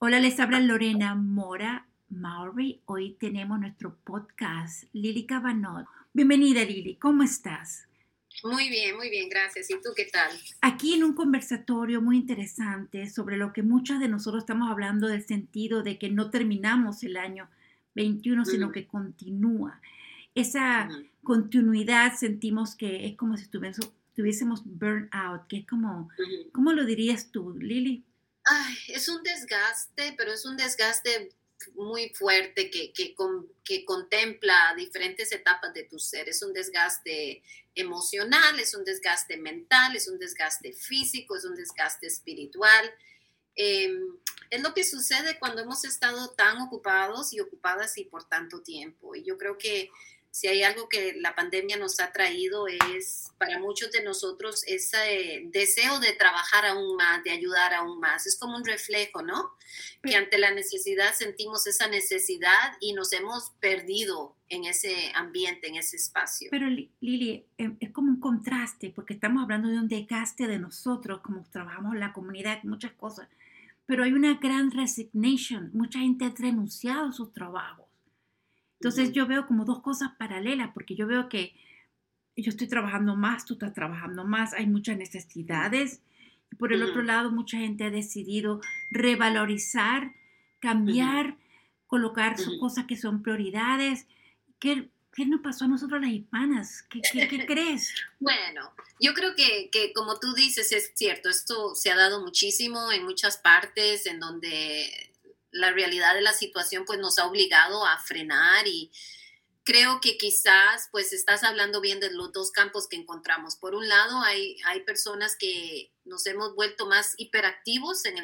Hola, les habla Lorena Mora Maury. Hoy tenemos nuestro podcast, Lili Cabanot. Bienvenida, Lili. ¿Cómo estás? Muy bien, muy bien, gracias. ¿Y tú qué tal? Aquí en un conversatorio muy interesante sobre lo que muchas de nosotros estamos hablando del sentido de que no terminamos el año 21, sino que continúa. Esa continuidad sentimos que es como si tuviésemos, burnout, que es como, ¿cómo lo dirías tú, Lili? Ay, es un desgaste, pero es un desgaste muy fuerte que, que, que, contempla diferentes etapas de tu ser. Es un desgaste emocional, es un desgaste mental, es un desgaste físico, es un desgaste espiritual. Em, es lo que sucede cuando hemos estado tan ocupados y ocupadas y por tanto tiempo. Y yo creo que si hay algo que la pandemia nos ha traído es para muchos de nosotros ese deseo de trabajar aún más, de ayudar aún más. Es como un reflejo, ¿no? Que ante la necesidad sentimos esa necesidad y nos hemos perdido en ese ambiente, en ese espacio. Pero Lili, em, es como un contraste, porque estamos hablando de un desgaste de nosotros, como trabajamos en la comunidad, muchas cosas. Pero hay una gran resignation, mucha gente ha renunciado a sus trabajos entonces yo veo como dos cosas paralelas, porque yo veo que yo estoy trabajando más, tú estás trabajando más, hay muchas necesidades. Y por el otro lado, mucha gente ha decidido revalorizar, cambiar, colocar sus cosas que son prioridades. ¿Qué, ¿Qué nos pasó a nosotros las hispanas? ¿Qué, qué, crees? bueno, yo creo que, que, como tú dices, es cierto, esto se ha dado muchísimo en muchas partes en donde la realidad de la situación pues nos ha obligado a frenar y creo que quizás pues estás hablando bien de los dos campos que encontramos. Por un lado hay, hay personas que nos hemos vuelto más hiperactivos en,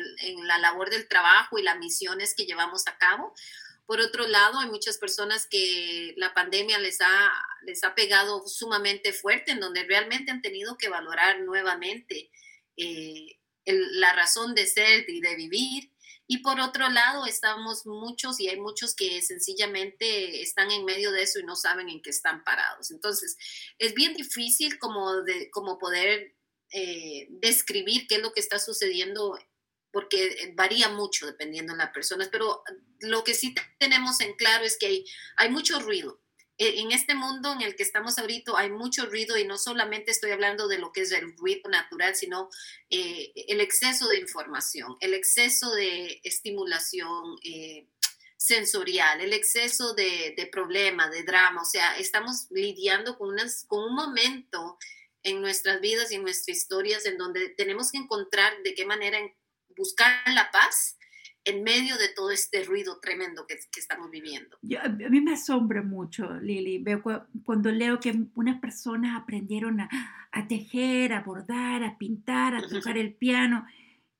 la labor del trabajo y las misiones que llevamos a cabo. Por otro lado, hay muchas personas que la pandemia les ha, les ha pegado sumamente fuerte, en donde realmente han tenido que valorar nuevamente eh, la razón de ser y de vivir y por otro lado, estamos muchos y hay muchos que sencillamente están en medio de eso y no saben en qué están parados. Entonces, es bien difícil como, de, como poder eh, describir qué es lo que está sucediendo porque varía mucho dependiendo de las personas, pero lo que sí tenemos en claro es que hay, hay mucho ruido en este mundo en el que estamos ahorita hay mucho ruido y no solamente estoy hablando de lo que es el ruido natural, sino eh, el exceso de información, el exceso de estimulación eh, sensorial, el exceso de, de, problema, de drama. O sea, estamos lidiando con, unas, con un momento en nuestras vidas y en nuestras historias en donde tenemos que encontrar de qué manera buscar la paz en medio de todo este ruido tremendo que, estamos viviendo. a mí me asombra mucho, Lili, veo cuando leo que unas personas aprendieron a, tejer, a bordar, a pintar, a tocar el piano,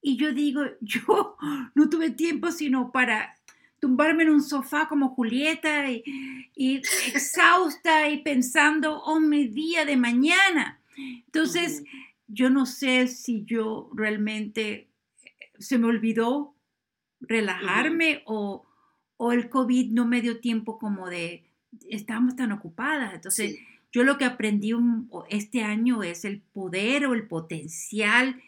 y yo digo, yo no tuve tiempo sino para tumbarme en un sofá como Julieta y, y exhausta y pensando, oh, mi día de mañana. Entonces, yo no sé si yo realmente se me olvidó relajarme o, el COVID no me dio tiempo como de, estábamos tan ocupadas. Entonces, yo lo que aprendí este año es el poder o el potencial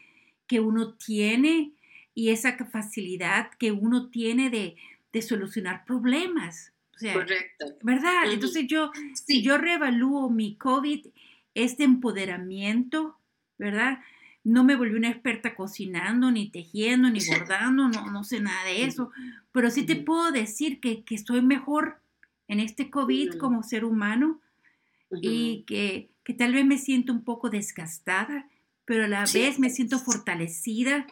que uno tiene y esa facilidad que uno tiene de, solucionar problemas. Correcto. ¿Verdad? Entonces yo, si yo reevalúo mi COVID, este empoderamiento, ¿verdad? No me volví una experta cocinando, ni tejiendo, ni bordando, no, no sé nada de eso, pero sí te puedo decir que, que estoy mejor en este COVID como ser humano y que, que, tal vez me siento un poco desgastada, pero a la vez me siento fortalecida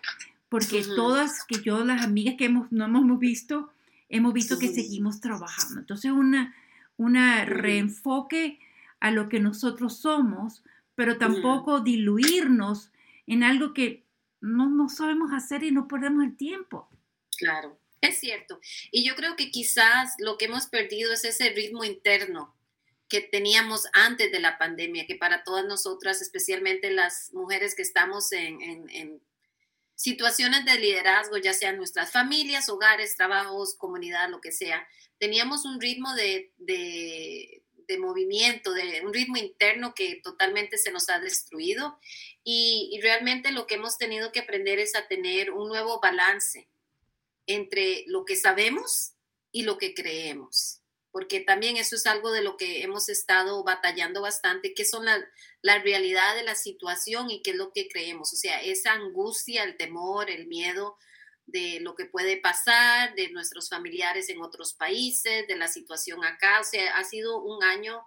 porque todas que yo, las amigas que hemos, no hemos visto, hemos visto que seguimos trabajando. Entonces, una, una reenfoque a lo que nosotros somos, pero tampoco diluirnos en algo que no, no sabemos hacer y no perdemos el tiempo. Claro, es cierto. Y yo creo que quizás lo que hemos perdido es ese ritmo interno que teníamos antes de la pandemia, que para todas nosotras, especialmente las mujeres que estamos en, en, situaciones de liderazgo, ya sean nuestras familias, hogares, trabajos, comunidad, lo que sea, teníamos un ritmo de, de, de movimiento, de un ritmo interno que totalmente se nos ha destruido. Y, realmente lo que hemos tenido que aprender es a tener un nuevo balance entre lo que sabemos y lo que creemos, porque también eso es algo de lo que hemos estado batallando bastante, que son la, la realidad de la situación y qué es lo que creemos, o sea, esa angustia, el temor, el miedo de lo que puede pasar, de nuestros familiares en otros países, de la situación acá, o sea, ha sido un año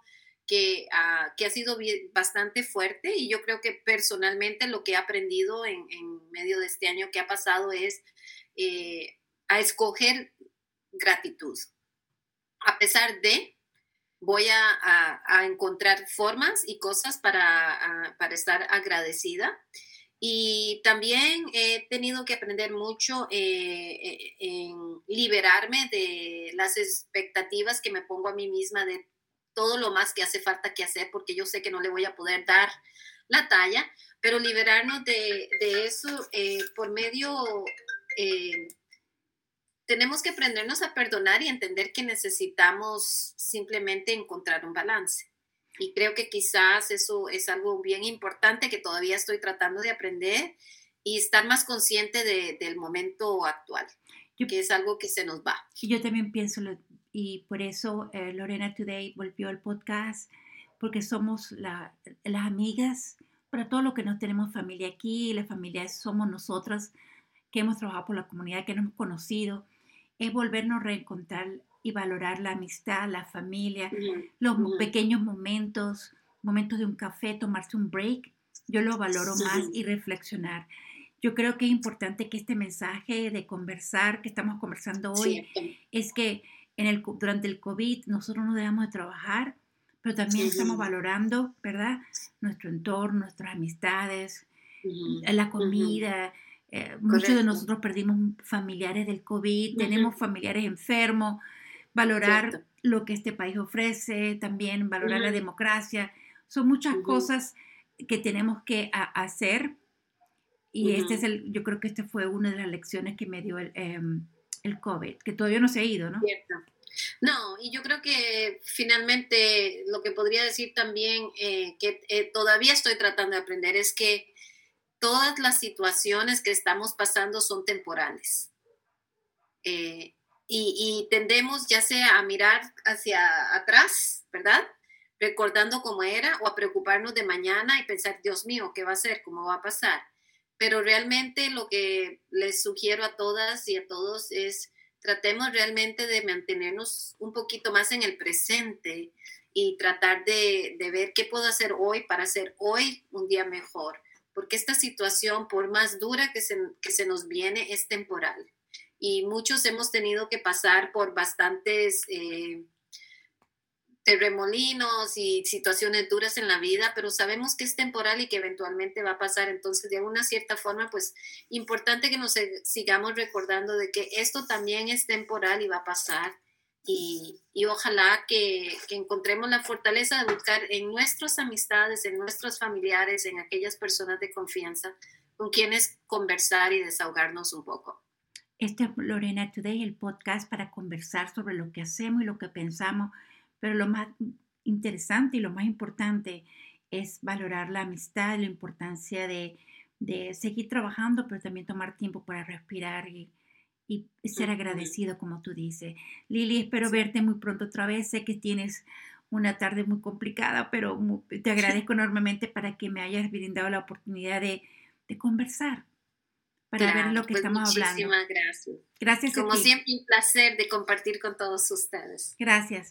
que, ah, que ha sido bastante fuerte y yo creo que personalmente lo que he aprendido en, medio de este año que ha pasado es eh, a escoger gratitud. A pesar de, voy a, a, encontrar formas y cosas para, para, estar agradecida. Y también he tenido que aprender mucho eh, en liberarme de las expectativas que me pongo a mí misma de todo lo más que hace falta que hacer, porque yo sé que no le voy a poder dar la talla, pero liberarnos de, de eso eh, por medio, eh, tenemos que aprendernos a perdonar y entender que necesitamos simplemente encontrar un balance. Y creo que quizás eso es algo bien importante que todavía estoy tratando de aprender y estar más consciente de, del momento actual, que es algo que se nos va. Yo también pienso, y por eso eh, Lorena Today volvió al podcast, porque somos las amigas, para todo lo que no tenemos familia aquí, la familia somos nosotras que hemos trabajado por la comunidad, que nos hemos conocido, es volvernos a reencontrar y valorar la amistad, la familia, los pequeños momentos, momentos de un café, tomarse un break, yo lo valoro más y reflexionar. Yo creo que es importante que este mensaje de conversar que estamos conversando hoy es que el, durante el COVID nosotros no dejamos de trabajar, pero también estamos valorando, ¿verdad? Nuestro entorno, nuestras amistades, la comida. Eh, muchos de nosotros perdimos familiares del COVID, tenemos familiares enfermos, valorar lo que este país ofrece, también valorar la democracia. Son muchas cosas que tenemos que hacer y este es el, yo creo que este fue una de las lecciones que me dio el, em, el COVID, que todavía no se ha ido, ¿no? Cierto. No, y yo creo que finalmente lo que podría decir también eh, que eh, todavía estoy tratando de aprender es que todas las situaciones que estamos pasando son temporales. Eh, y, tendemos ya sea a mirar hacia atrás, ¿verdad? Recordando cómo era o a preocuparnos de mañana y pensar, Dios mío, ¿qué va a ser? ¿Cómo va a pasar? pero realmente lo que les sugiero a todas y a todos es tratemos realmente de mantenernos un poquito más en el presente y tratar de, ver qué puedo hacer hoy para hacer hoy un día mejor, porque esta situación, por más dura que se, que se nos viene, es temporal. Y muchos hemos tenido que pasar por bastantes... Eh, remolinos y situaciones duras en la vida, pero sabemos que es temporal y que eventualmente va a pasar. Entonces, de una cierta forma, pues importante que nos sigamos recordando de que esto también es temporal y va a pasar. Y, y ojalá que, que, encontremos la fortaleza de buscar en nuestras amistades, en nuestros familiares, en aquellas personas de confianza con quienes conversar y desahogarnos un poco. Este es Lorena Today, el podcast para conversar sobre lo que hacemos y lo que pensamos pero lo más interesante y lo más importante es valorar la amistad, la importancia de, seguir trabajando, pero también tomar tiempo para respirar y, ser agradecido, como tú dices. Lili, espero verte muy pronto otra vez. Sé que tienes una tarde muy complicada, pero te agradezco enormemente para que me hayas brindado la oportunidad de, conversar, para ver lo que pues estamos hablando. Muchísimas gracias. Gracias. Como siempre, un placer de compartir con todos ustedes. Gracias.